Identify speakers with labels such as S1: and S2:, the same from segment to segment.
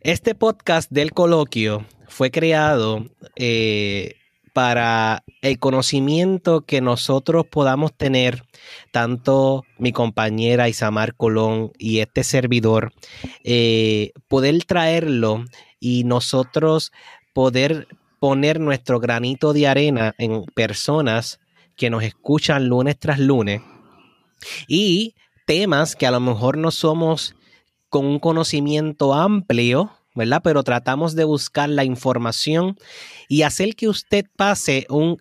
S1: Este podcast del coloquio fue creado eh, para el conocimiento que nosotros podamos tener, tanto mi compañera Isamar Colón y este servidor, eh, poder traerlo y nosotros poder poner nuestro granito de arena en personas que nos escuchan lunes tras lunes y temas que a lo mejor no somos con un conocimiento amplio, ¿verdad? Pero tratamos de buscar la información y hacer que usted pase un,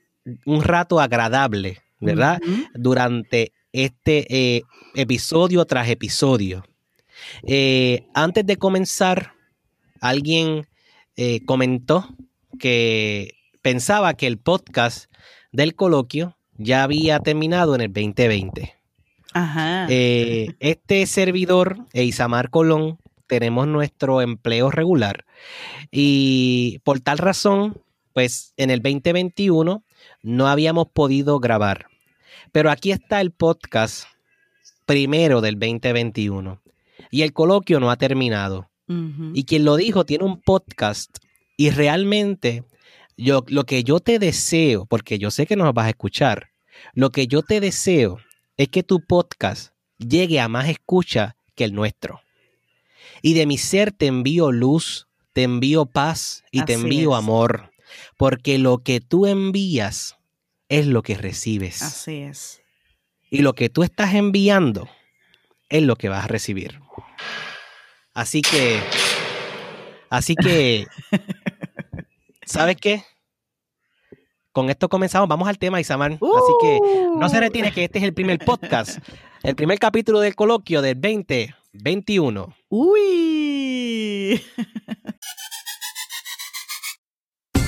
S1: rato agradable, ¿verdad? Durante este eh, episodio tras episodio. Eh, antes de comenzar, alguien eh, comentó que pensaba que el podcast del coloquio ya había terminado en el 2020. Ajá. Eh, este servidor, Isamar Colón, tenemos nuestro empleo regular y por tal razón, pues en el 2021 no habíamos podido grabar. Pero aquí está el podcast primero del 2021 y el coloquio no ha terminado. Y quien lo dijo tiene un podcast y realmente yo, lo que yo te deseo, porque yo sé que nos vas a escuchar, lo que yo te deseo es que tu podcast llegue a más escucha que el nuestro. Y de mi ser te envío luz, te envío paz y te envío amor, porque lo que tú envías es lo que recibes.
S2: Así es.
S1: Y lo que tú estás enviando es lo que vas a recibir. Así que, así que, ¿sabes qué? Con esto comenzamos. Vamos al tema, Isamar. Así que no se retire que este es el primer podcast, el primer capítulo del coloquio del 2021.
S2: Uy.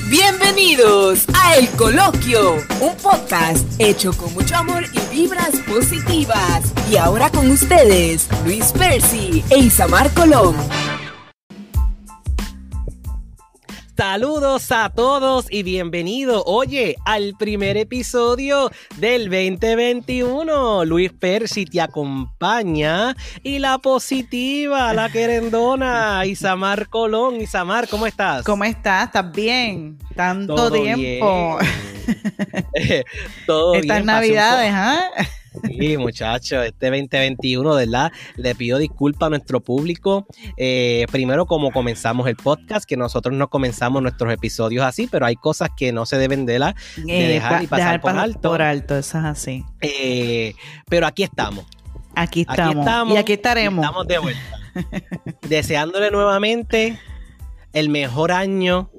S3: Bienvenidos a El Coloquio, un podcast hecho con mucho amor y vibras positivas. Y ahora con ustedes, Luis Percy e Isamar Colón.
S1: Saludos a todos y bienvenido, oye, al primer episodio del 2021. Luis Percy te acompaña y la positiva, la querendona, Isamar Colón. Isamar, ¿cómo estás?
S2: ¿Cómo estás? ¿Estás bien? Tanto tiempo.
S1: Todo
S2: Estas navidades, ¿ah?
S1: Sí, muchachos, este 2021, ¿verdad? Le pido disculpas a nuestro público. Eh, primero, como comenzamos el podcast, que nosotros no comenzamos nuestros episodios así, pero hay cosas que no se deben de, la,
S2: de dejar y pasar por alto. Por alto, eso es así.
S1: Eh, pero aquí estamos.
S2: Aquí estamos. Y aquí estaremos.
S1: Estamos de vuelta. Deseándole nuevamente el mejor año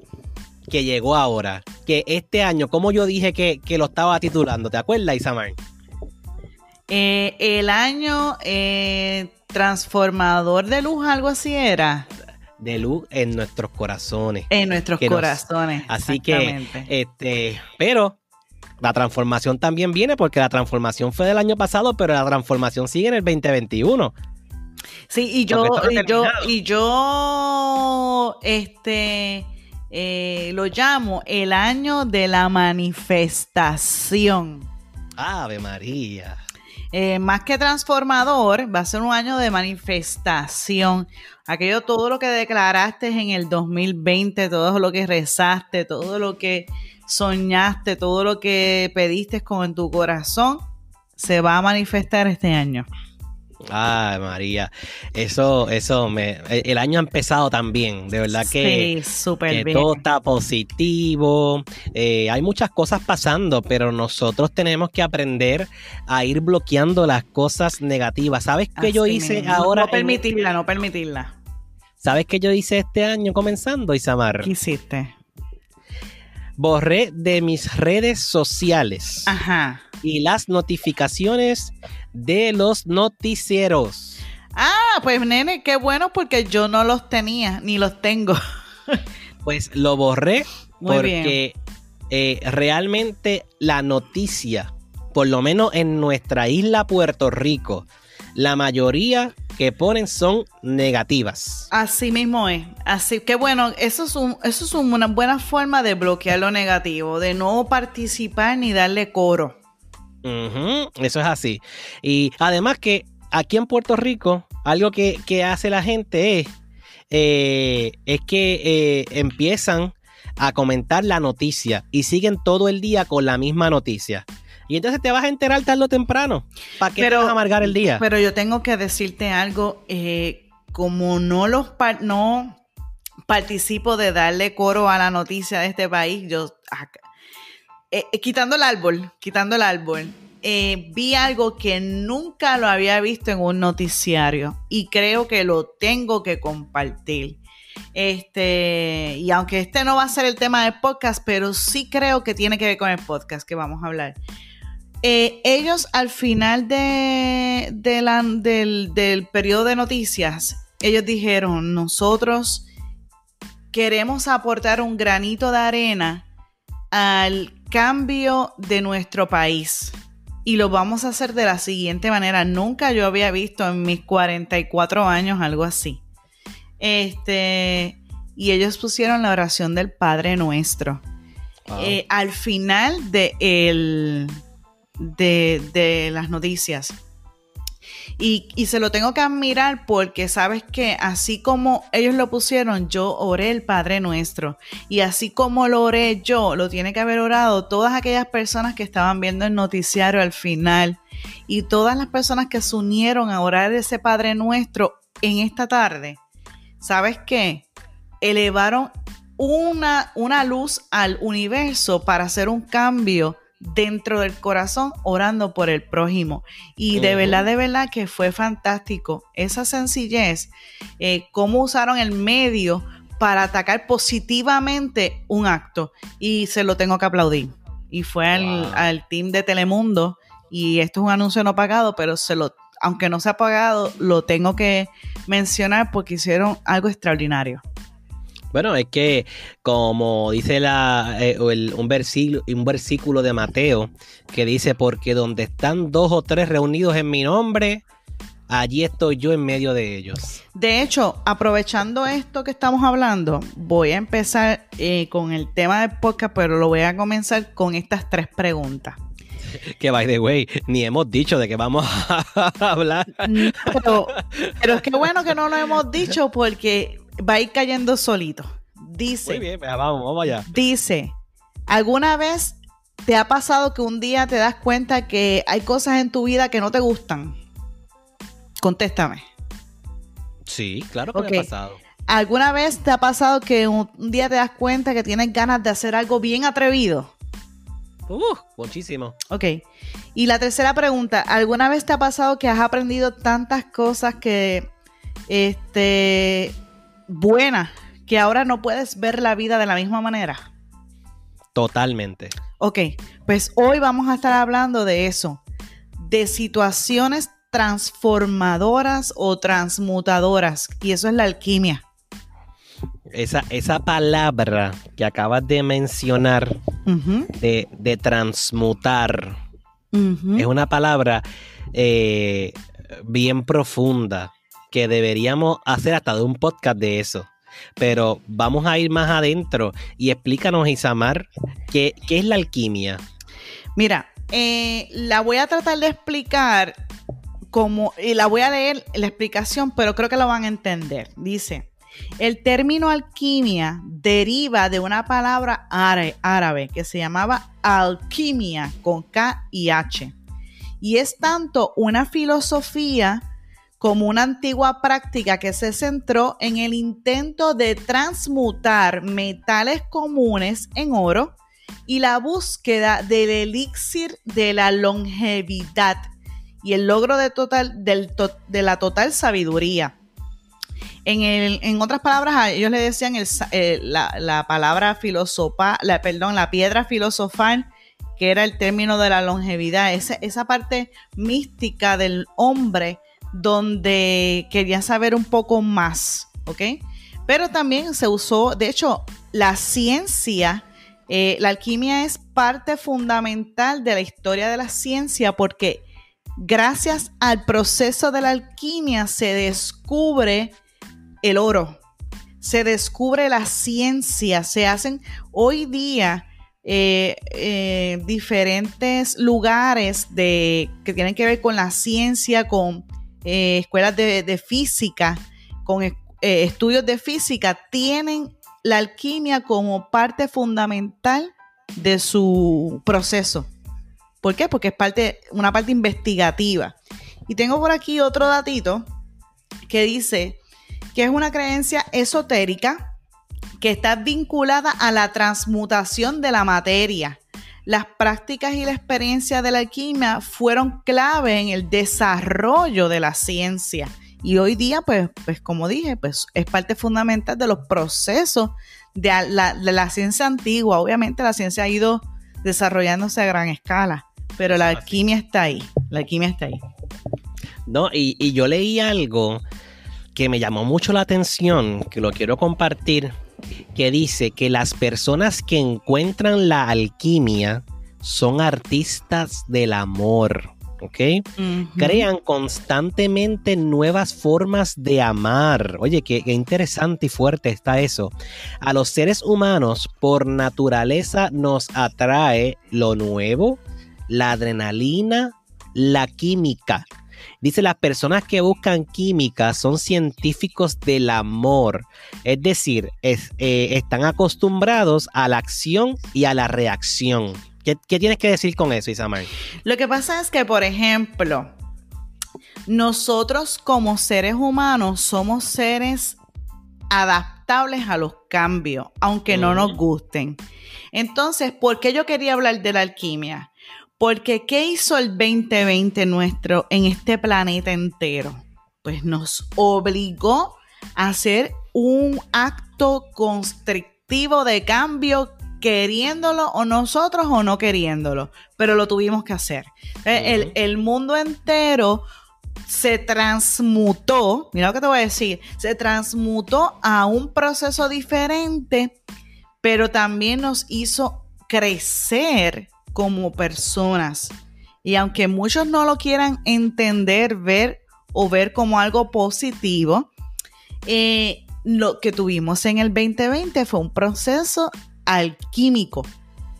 S1: que llegó ahora. Que este año, como yo dije que, que lo estaba titulando, ¿te acuerdas, Isamar?
S2: Eh, el año eh, transformador de luz, algo así era.
S1: De luz en nuestros corazones.
S2: En nuestros corazones.
S1: así que, este, pero la transformación también viene porque la transformación fue del año pasado, pero la transformación sigue en el 2021.
S2: Sí, y yo, y yo, y yo, este, eh, lo llamo el año de la manifestación.
S1: Ave María.
S2: Eh, más que transformador, va a ser un año de manifestación. Aquello, todo lo que declaraste en el 2020, todo lo que rezaste, todo lo que soñaste, todo lo que pediste con tu corazón, se va a manifestar este año.
S1: Ay, María, eso, eso, me, el año ha empezado también, de verdad que,
S2: sí,
S1: todo está positivo, eh, hay muchas cosas pasando, pero nosotros tenemos que aprender a ir bloqueando las cosas negativas. ¿Sabes qué yo hice ahora?
S2: No permitirla, no permitirla.
S1: ¿Sabes qué yo hice este año comenzando, Isamar?
S2: ¿Qué hiciste?
S1: Borré de mis redes sociales
S2: Ajá.
S1: Y las notificaciones de los noticieros.
S2: Ah, pues nene, qué bueno porque yo no los tenía ni los tengo.
S1: pues lo borré porque eh, realmente la noticia, por lo menos en nuestra isla Puerto Rico, la mayoría que ponen son negativas.
S2: Así mismo es. Así que bueno, eso es, eso es una buena forma de bloquear lo negativo, de no participar ni darle coro
S1: eso es así. Y además que aquí en Puerto Rico, algo que, hace la gente es eh, es que eh, empiezan a comentar la noticia y siguen todo el día con la misma noticia. Y entonces te vas a enterar tarde o temprano. ¿Para qué te vas a amargar el día?
S2: Pero yo tengo que decirte algo. Eh, como no los no participo de darle coro a la noticia de este país, yo eh, eh, quitando el árbol, quitando el árbol, vi algo que nunca lo había visto en un noticiario y creo que lo tengo que compartir. Este, y aunque este no va a ser el tema del podcast, pero sí creo que tiene que ver con el podcast que vamos a hablar. Eh, ellos al final de, del, del periodo de noticias, ellos dijeron, nosotros queremos aportar un granito de arena al cambio de nuestro país. Y lo vamos a hacer de la siguiente manera. Nunca yo había visto en mis 44 años algo así. Este, y ellos pusieron la oración del Padre Nuestro. Eh, al final de, de, las noticias. Y, se lo tengo que admirar porque sabes que así como ellos lo pusieron, yo oré el Padre Nuestro. Y así como lo oré yo, lo tiene que haber orado todas aquellas personas que estaban viendo el noticiario al final. Y todas las personas que se unieron a orar ese Padre Nuestro en esta tarde ¿sabes qué? Elevaron una, una luz al universo para hacer un cambio dentro del corazón orando por el prójimo. Y de verdad, de verdad que fue fantástico esa sencillez, eh, cómo usaron el medio para atacar positivamente un acto. Y se lo tengo que aplaudir. Y fue al, al, team de Telemundo. Y esto es un anuncio no pagado, pero se lo aunque no se ha pagado, lo tengo que mencionar porque hicieron algo extraordinario.
S1: Bueno, es que como dice la, eh, un, versículo, un versículo de Mateo que dice, porque donde están dos o tres reunidos en mi nombre, allí estoy yo en medio de ellos.
S2: De hecho, aprovechando esto que estamos hablando, voy a empezar eh, con el tema del podcast, pero lo voy a comenzar con estas tres preguntas.
S1: que by the way, ni hemos dicho de qué vamos a hablar.
S2: Pero, es que bueno que no lo hemos dicho porque va a ir cayendo solito. Dice.
S1: Muy bien, vamos, vamos allá.
S2: Dice, ¿alguna vez te ha pasado que un día te das cuenta que hay cosas en tu vida que no te gustan? Contéstame.
S1: Sí, claro que me ha pasado.
S2: ¿Alguna vez te ha pasado que un, día te das cuenta que tienes ganas de hacer algo bien atrevido?
S1: Uh, muchísimo.
S2: Ok. Y la tercera pregunta, ¿alguna vez te ha pasado que has aprendido tantas cosas que, este, buenas, que ahora no puedes ver la vida de la misma manera?
S1: Totalmente.
S2: Ok, pues hoy vamos a estar hablando de eso, de situaciones transformadoras o transmutadoras, y eso es la alquimia.
S1: Esa, esa palabra que acabas de mencionar, de, transmutar, es una palabra eh, bien profunda que deberíamos hacer hasta de un podcast de eso. Pero vamos a ir más adentro y explícanos, Isamar, qué, qué es la alquimia.
S2: Mira, eh, la voy a tratar de explicar como, y la voy a leer la explicación, pero creo que lo van a entender. Dice, el término alquimia deriva de una palabra árabe que se llamaba alquimia con K y H. Y es tanto una filosofía como una antigua práctica que se centró en el intento de transmutar metales comunes en oro y la búsqueda del elixir de la longevidad y el logro de, total, de la total sabiduría. En, otras palabras, ellos le decían eh, la, palabra filosofa, la, perdón, la piedra filosofal, que era el término de la longevidad, esa, esa parte mística del hombre donde quería saber un poco más, ¿ok? Pero también se usó, de hecho, la ciencia, eh, la alquimia es parte fundamental de la historia de la ciencia porque gracias al proceso de la alquimia se descubre el oro, se descubre la ciencia, se hacen hoy día eh, eh, diferentes lugares de, que tienen que ver con la ciencia, con eh, escuelas de, física, con eh, estudios de física tienen la alquimia como parte fundamental de su proceso. ¿Por qué? Porque es parte, una parte investigativa. Y tengo por aquí otro datito que dice que es una creencia esotérica que está vinculada a la transmutación de la materia. Las prácticas y la experiencia de la alquimia fueron clave en el desarrollo de la ciencia. Y hoy día, pues, pues como dije, pues es parte fundamental de los procesos de la, de la ciencia antigua. Obviamente la ciencia ha ido desarrollándose a gran escala, pero la alquimia está ahí. La alquimia está ahí.
S1: No, y, y yo leí algo que me llamó mucho la atención, que lo quiero compartir, que dice que las personas que encuentran la alquimia son artistas del amor. ¿ok? Crean constantemente nuevas formas de amar. Oye, qué, qué, interesante y fuerte está eso. A los seres humanos, por naturaleza, nos atrae lo nuevo, la adrenalina, la química. Dice, las personas que buscan química son científicos del amor, es decir, es, eh, están acostumbrados a la acción y a la reacción. ¿Qué, ¿Qué, tienes que decir con eso, Isamar?
S2: Lo que pasa es que, por ejemplo, nosotros como seres humanos somos seres adaptables a los cambios, aunque no nos gusten. Entonces, ¿por qué yo quería hablar de la alquimia? Porque ¿qué hizo el 2020 nuestro en este planeta entero? Pues nos obligó a hacer un acto constrictivo de cambio queriéndolo o nosotros o no queriéndolo, pero lo tuvimos que hacer. Uh -huh. el, el, mundo entero se transmutó, mira lo que te voy a decir, se transmutó a un proceso diferente, pero también nos hizo crecer como personas. Y aunque muchos no lo quieran entender, ver o ver como algo positivo, eh, lo que tuvimos en el 2020 fue un proceso alquímico,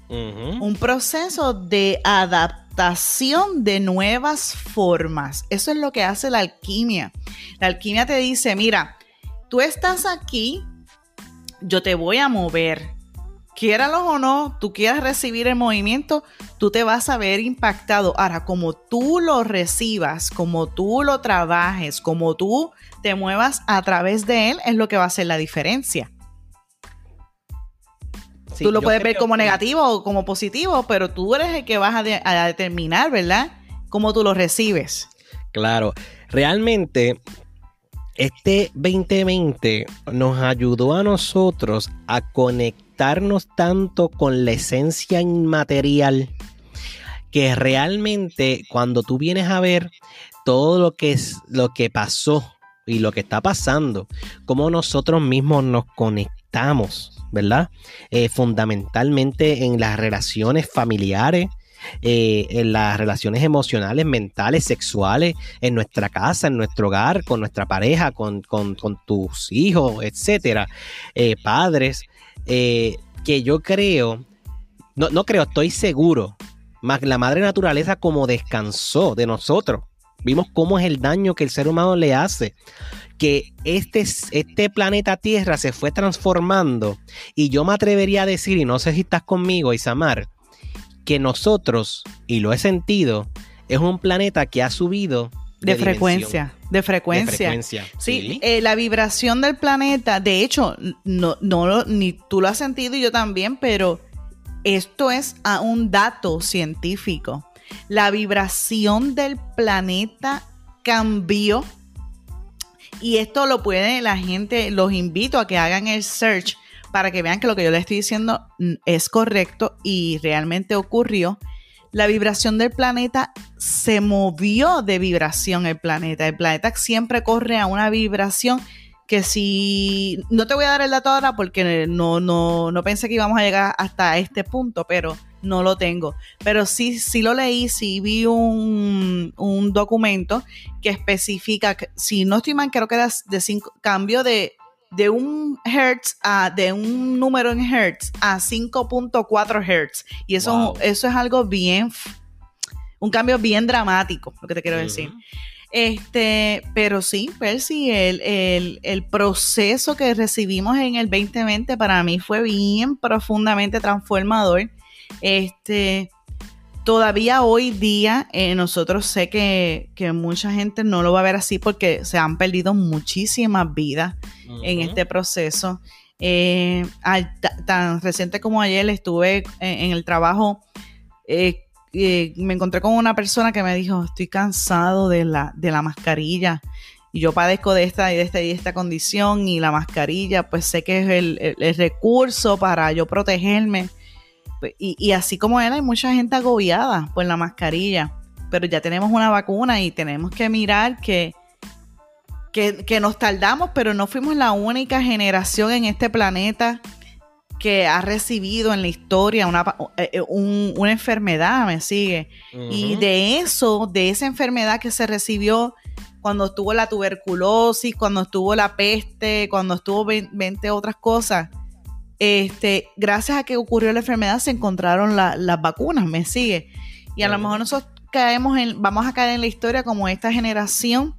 S2: uh -huh. un proceso de adaptación de nuevas formas. Eso es lo que hace la alquimia. La alquimia te dice, mira, tú estás aquí, yo te voy a mover, quiéralo o no, tú quieras recibir el movimiento, tú te vas a ver impactado. Ahora, como tú lo recibas, como tú lo trabajes, como tú te muevas a través de él, es lo que va a hacer la diferencia. Sí, tú lo puedes ver como que... negativo o como positivo, pero tú eres el que vas a, de a determinar, ¿verdad? Cómo tú lo recibes.
S1: Claro, realmente este 2020 nos ayudó a nosotros a tanto con la esencia inmaterial que realmente cuando tú vienes a ver todo lo que es lo que pasó y lo que está pasando, cómo nosotros mismos nos conectamos, ¿verdad? Eh, fundamentalmente en las relaciones familiares, eh, en las relaciones emocionales, mentales, sexuales, en nuestra casa, en nuestro hogar, con nuestra pareja, con, con, con tus hijos, etcétera, eh, padres, eh, que yo creo, no, no creo, estoy seguro, más la madre naturaleza como descansó de nosotros. Vimos cómo es el daño que el ser humano le hace. Que este, este planeta Tierra se fue transformando. Y yo me atrevería a decir, y no sé si estás conmigo, Isamar, que nosotros, y lo he sentido, es un planeta que ha subido
S2: de, de frecuencia, de frecuencia.
S1: De frecuencia.
S2: Sí, sí. Eh, la vibración del planeta, de hecho, no, no, ni tú lo has sentido y yo también, pero esto es a un dato científico. La vibración del planeta cambió y esto lo puede la gente, los invito a que hagan el search para que vean que lo que yo les estoy diciendo es correcto y realmente ocurrió. La vibración del planeta se movió de vibración el planeta. El planeta siempre corre a una vibración que si no te voy a dar el dato ahora porque no, no, no pensé que íbamos a llegar hasta este punto, pero no lo tengo. Pero sí, sí lo leí, sí vi un, un documento que especifica, si no estoy mal, creo que era de cinco, cambio de de un hertz a de un número en hertz a 5.4 hertz y eso, wow. eso es algo bien un cambio bien dramático lo que te quiero uh -huh. decir Este, pero sí, Percy, el, el, el, proceso que recibimos en el 2020 para mí fue bien profundamente transformador. Este, todavía hoy día eh, nosotros sé que, que, mucha gente no lo va a ver así porque se han perdido muchísimas vidas en este proceso. Eh, tan reciente como ayer estuve en, el trabajo, eh, me encontré con una persona que me dijo, estoy cansado de la, de la mascarilla. Y yo padezco de esta y de esta y esta condición y la mascarilla pues sé que es el, el recurso para yo protegerme pues, y, así como él, hay mucha gente agobiada por la mascarilla, pero ya tenemos una vacuna y tenemos que mirar que, que, nos tardamos, pero no fuimos la única generación en este planeta que ha recibido en la historia una, eh, eh, una enfermedad, me sigue. Y de eso, de esa enfermedad que se recibió cuando estuvo la tuberculosis, cuando estuvo la peste, cuando estuvo 20 otras cosas, este, gracias a que ocurrió la enfermedad se encontraron las vacunas, me sigue. Y a lo mejor nosotros caemos en, vamos a caer en la historia como esta generación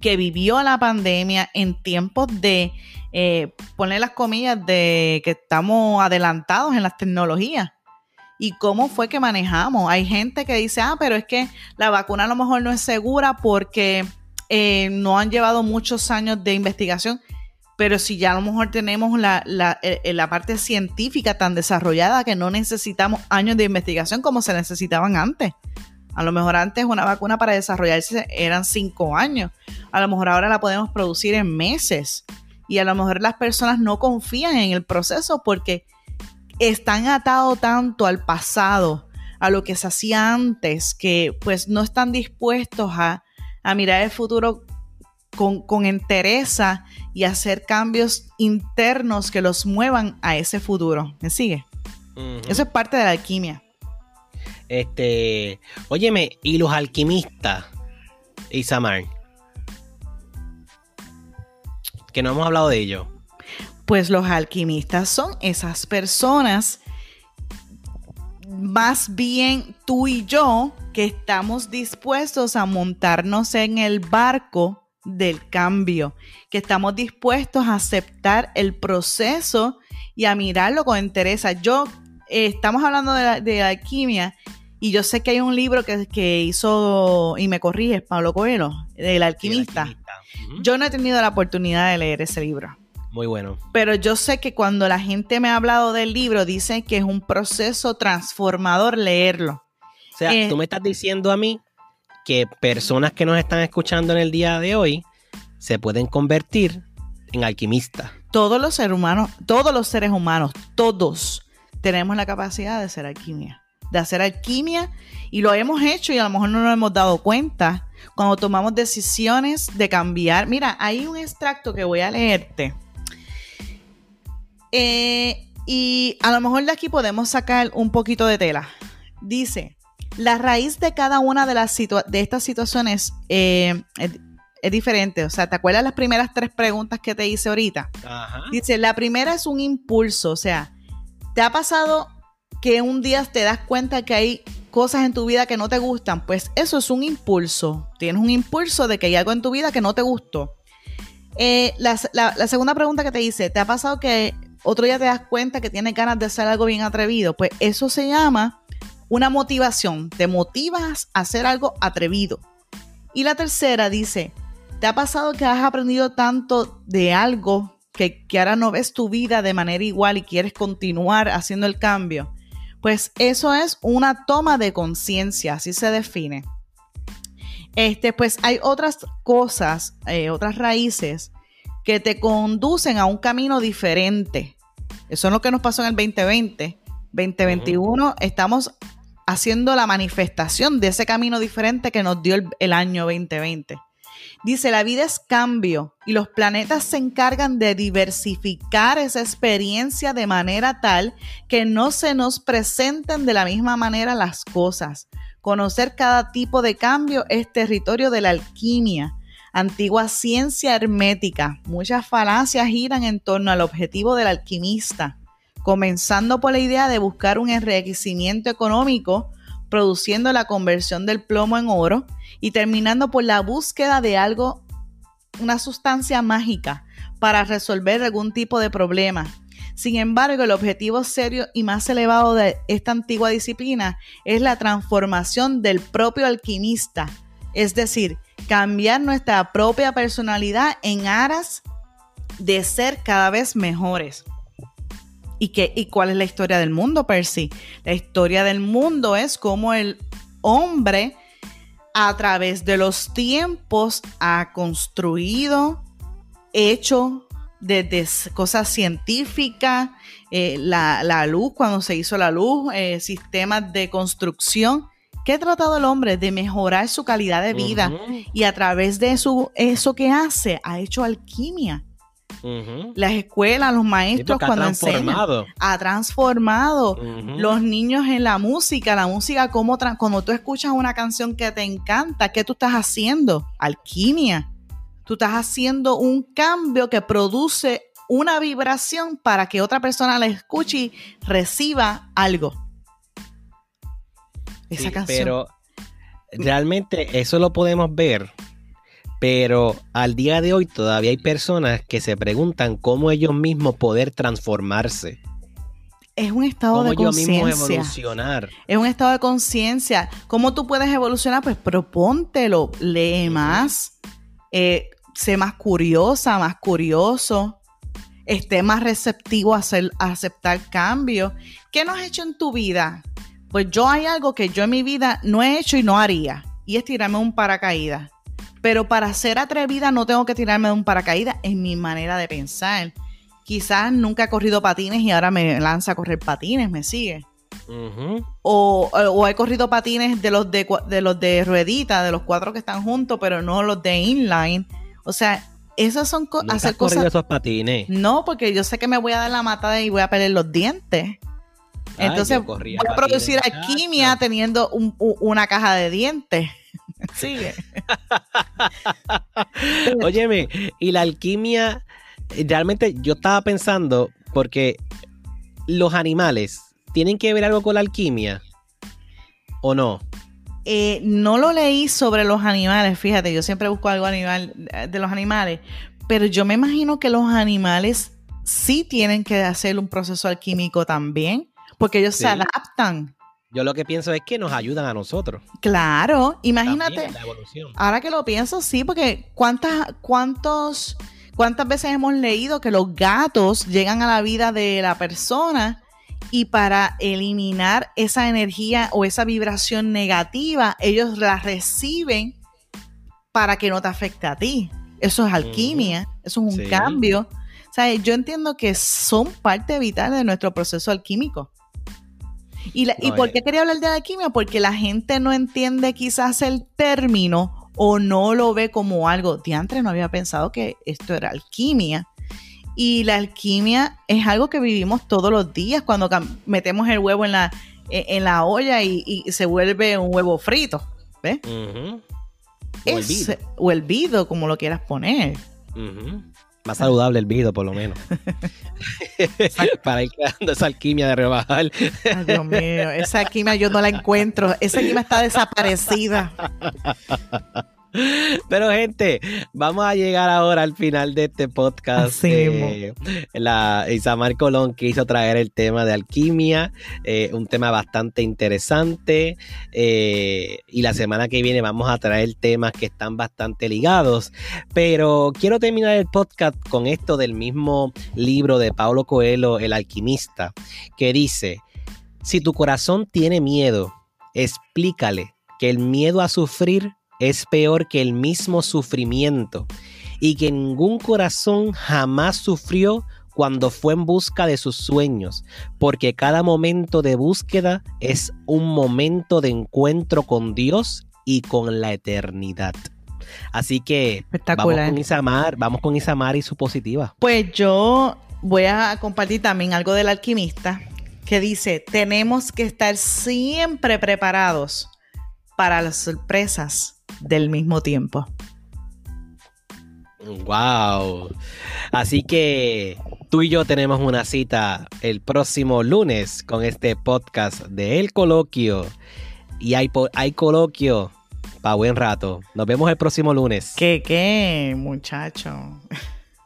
S2: que vivió la pandemia en tiempos de, eh, poner las comillas, de que estamos adelantados en las tecnologías. ¿Y cómo fue que manejamos? Hay gente que dice, ah, pero es que la vacuna a lo mejor no es segura porque eh, no han llevado muchos años de investigación pero si ya a lo mejor tenemos la, la, eh, la, parte científica tan desarrollada que no necesitamos años de investigación como se necesitaban antes. A lo mejor antes una vacuna para desarrollarse eran cinco años. A lo mejor ahora la podemos producir en meses. Y a lo mejor las personas no confían en el proceso porque están atados tanto al pasado, a lo que se hacía antes, que pues no están dispuestos a, a mirar el futuro con, con entereza y hacer cambios internos que los muevan a ese futuro. ¿Me sigue? Eso es parte de la alquimia.
S1: Este, óyeme, ¿y los alquimistas, Isamar? Que no hemos hablado de ellos.
S2: Pues los alquimistas son esas personas, más bien tú y yo, que estamos dispuestos a montarnos en el barco del cambio, que estamos dispuestos a aceptar el proceso y a mirarlo con interés. Yo, eh, estamos hablando de, alquimia y yo sé que hay un libro que, que hizo, y me corrige Pablo Coelho, del alquimista. Yo no he tenido la oportunidad de leer ese libro.
S1: Muy bueno.
S2: Pero yo sé que cuando la gente me ha hablado del libro, dicen que es un proceso transformador leerlo.
S1: O sea, eh, tú me estás diciendo a mí que personas que nos están escuchando en el día de hoy se pueden convertir en alquimistas.
S2: Todos los seres humanos, todos los seres humanos, todos tenemos la capacidad de hacer alquimia, de hacer alquimia y lo hemos hecho y a lo mejor no nos hemos dado cuenta cuando tomamos decisiones de cambiar. Mira, hay un extracto que voy a leerte. Eh, y a lo mejor de aquí podemos sacar un poquito de tela. Dice, la raíz de cada una de, las de estas situaciones eh, es, diferente. O sea, ¿te acuerdas las primeras tres preguntas que te hice ahorita? Dice, la primera es un impulso. O sea, ¿te ha pasado que un día te das cuenta que hay cosas en tu vida que no te gustan? Pues eso es un impulso. Tienes un impulso de que hay algo en tu vida que no te gustó. Eh, la, la segunda pregunta que te hice, ¿te ha pasado que otro día te das cuenta que tienes ganas de hacer algo bien atrevido? Pues eso se llama una motivación, te motivas a hacer algo atrevido. Y la tercera dice, ¿te ha pasado que has aprendido tanto de algo que, que ahora no ves tu vida de manera igual y quieres continuar haciendo el cambio? Pues eso es una toma de conciencia, así se define. Este, pues hay otras cosas, eh, otras raíces que te conducen a un camino diferente. Eso es lo que nos pasó en el 2020. 2021 estamos haciendo la manifestación de ese camino diferente que nos dio el, año 2020. Dice, la vida es cambio y los planetas se encargan de diversificar esa experiencia de manera tal que no se nos presenten de la misma manera las cosas. Conocer cada tipo de cambio es territorio de la alquimia, antigua ciencia hermética. Muchas falacias giran en torno al objetivo del alquimista comenzando por la idea de buscar un enriquecimiento económico produciendo la conversión del plomo en oro y terminando por la búsqueda de algo, una sustancia mágica para resolver algún tipo de problema. Sin embargo, el objetivo serio y más elevado de esta antigua disciplina es la transformación del propio alquimista, es decir, cambiar nuestra propia personalidad en aras de ser cada vez mejores. ¿Y, qué, ¿Y cuál es la historia del mundo, Percy? La historia del mundo es como el hombre a través de los tiempos ha construido, hecho desde cosas científicas, eh, la, luz, cuando se hizo la luz, eh, sistemas de construcción. ¿Qué ha tratado el hombre? De mejorar su calidad de vida. Y a través de eso, eso que hace, ha hecho alquimia. Las escuelas, los maestros cuando enseñan, ha transformado los niños en la música, la música como cuando tú escuchas una canción que te encanta, ¿qué tú estás haciendo? Alquimia. Tú estás haciendo un cambio que produce una vibración para que otra persona la escuche y reciba algo.
S1: Esa canción. Pero realmente eso lo podemos ver pero al día de hoy todavía hay personas que se preguntan cómo ellos mismos poder transformarse.
S2: Es un estado de conciencia. Es un estado de conciencia. ¿Cómo tú puedes evolucionar? Pues propóntelo, lee más, eh, sé más curiosa, más curioso, esté más receptivo a, a aceptar cambios. ¿Qué no has hecho en tu vida? Pues yo hay algo que yo en mi vida no he hecho y no haría, y es tirarme un paracaídas. Pero para ser atrevida no tengo que tirarme de un paracaídas en mi manera de pensar. Quizás nunca he corrido patines y ahora me lanza a correr patines, me sigue. o, he corrido patines de los de, de los de ruedita, de los cuatro que están juntos, pero no los de inline. O sea, esas son
S1: ¿No hacer cosas. esos patines?
S2: No, porque yo sé que me voy a dar la matada y voy a perder los dientes. Entonces voy a producir alquimia teniendo una caja de dientes. Sigue.
S1: Óyeme, y la alquimia, realmente yo estaba pensando, porque los animales, ¿tienen que ver algo con la alquimia? ¿O no?
S2: Eh, no lo leí sobre los animales, fíjate, yo siempre busco algo animal, de los animales, pero yo me imagino que los animales sí tienen que hacer un proceso alquímico también, porque ellos se adaptan.
S1: Yo lo que pienso es que nos ayudan a nosotros.
S2: Claro, imagínate. Ahora que lo pienso, sí, porque cuántas, cuántos, cuántas veces hemos leído que los gatos llegan a la vida de la persona y para eliminar esa energía o esa vibración negativa, ellos la reciben para que no te afecte a ti. Eso es alquimia, eso es un cambio. O sea, yo entiendo que son parte vital de nuestro proceso alquímico. ¿Y, por qué quería hablar de alquimia? Porque la gente no entiende quizás el término o no lo ve como algo. Diantre no había pensado que esto era alquimia. Y la alquimia es algo que vivimos todos los días cuando metemos el huevo en la, e, en la olla y, se vuelve un huevo frito. ¿Ves? o, el vido, como lo quieras poner.
S1: Más saludable el vido, por lo menos. Para ir creando esa alquimia de rebajar.
S2: Ay, Dios mío, esa alquimia yo no la encuentro. Esa alquimia está desaparecida.
S1: Pero gente, vamos a llegar ahora al final de este podcast. Eh, la Isamar Colón quiso traer el tema de alquimia, eh, un tema bastante interesante. Eh, y la semana que viene vamos a traer temas que están bastante ligados. Pero quiero terminar el podcast con esto del mismo libro de Paulo Coelho, El alquimista, que dice, si tu corazón tiene miedo, explícale que el miedo a sufrir es peor que el mismo sufrimiento y que ningún corazón jamás sufrió cuando fue en busca de sus sueños, porque cada momento de búsqueda es un momento de encuentro con Dios y con la eternidad. Así que vamos con Isamar, vamos con Isamar y su positiva.
S2: Pues yo voy a compartir también algo del alquimista que dice, tenemos que estar siempre preparados para las sorpresas del mismo tiempo.
S1: Wow. Así que tú y yo tenemos una cita el próximo lunes con este podcast de El Coloquio. y hay, hay coloquio para buen rato. Nos vemos el próximo lunes.
S2: ¿Qué, qué, muchacho?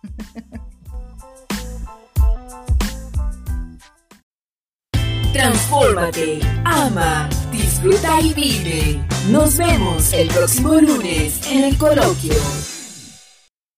S3: Transfórmate, ama, disfruta y vive. Nos vemos el próximo lunes en el coloquio.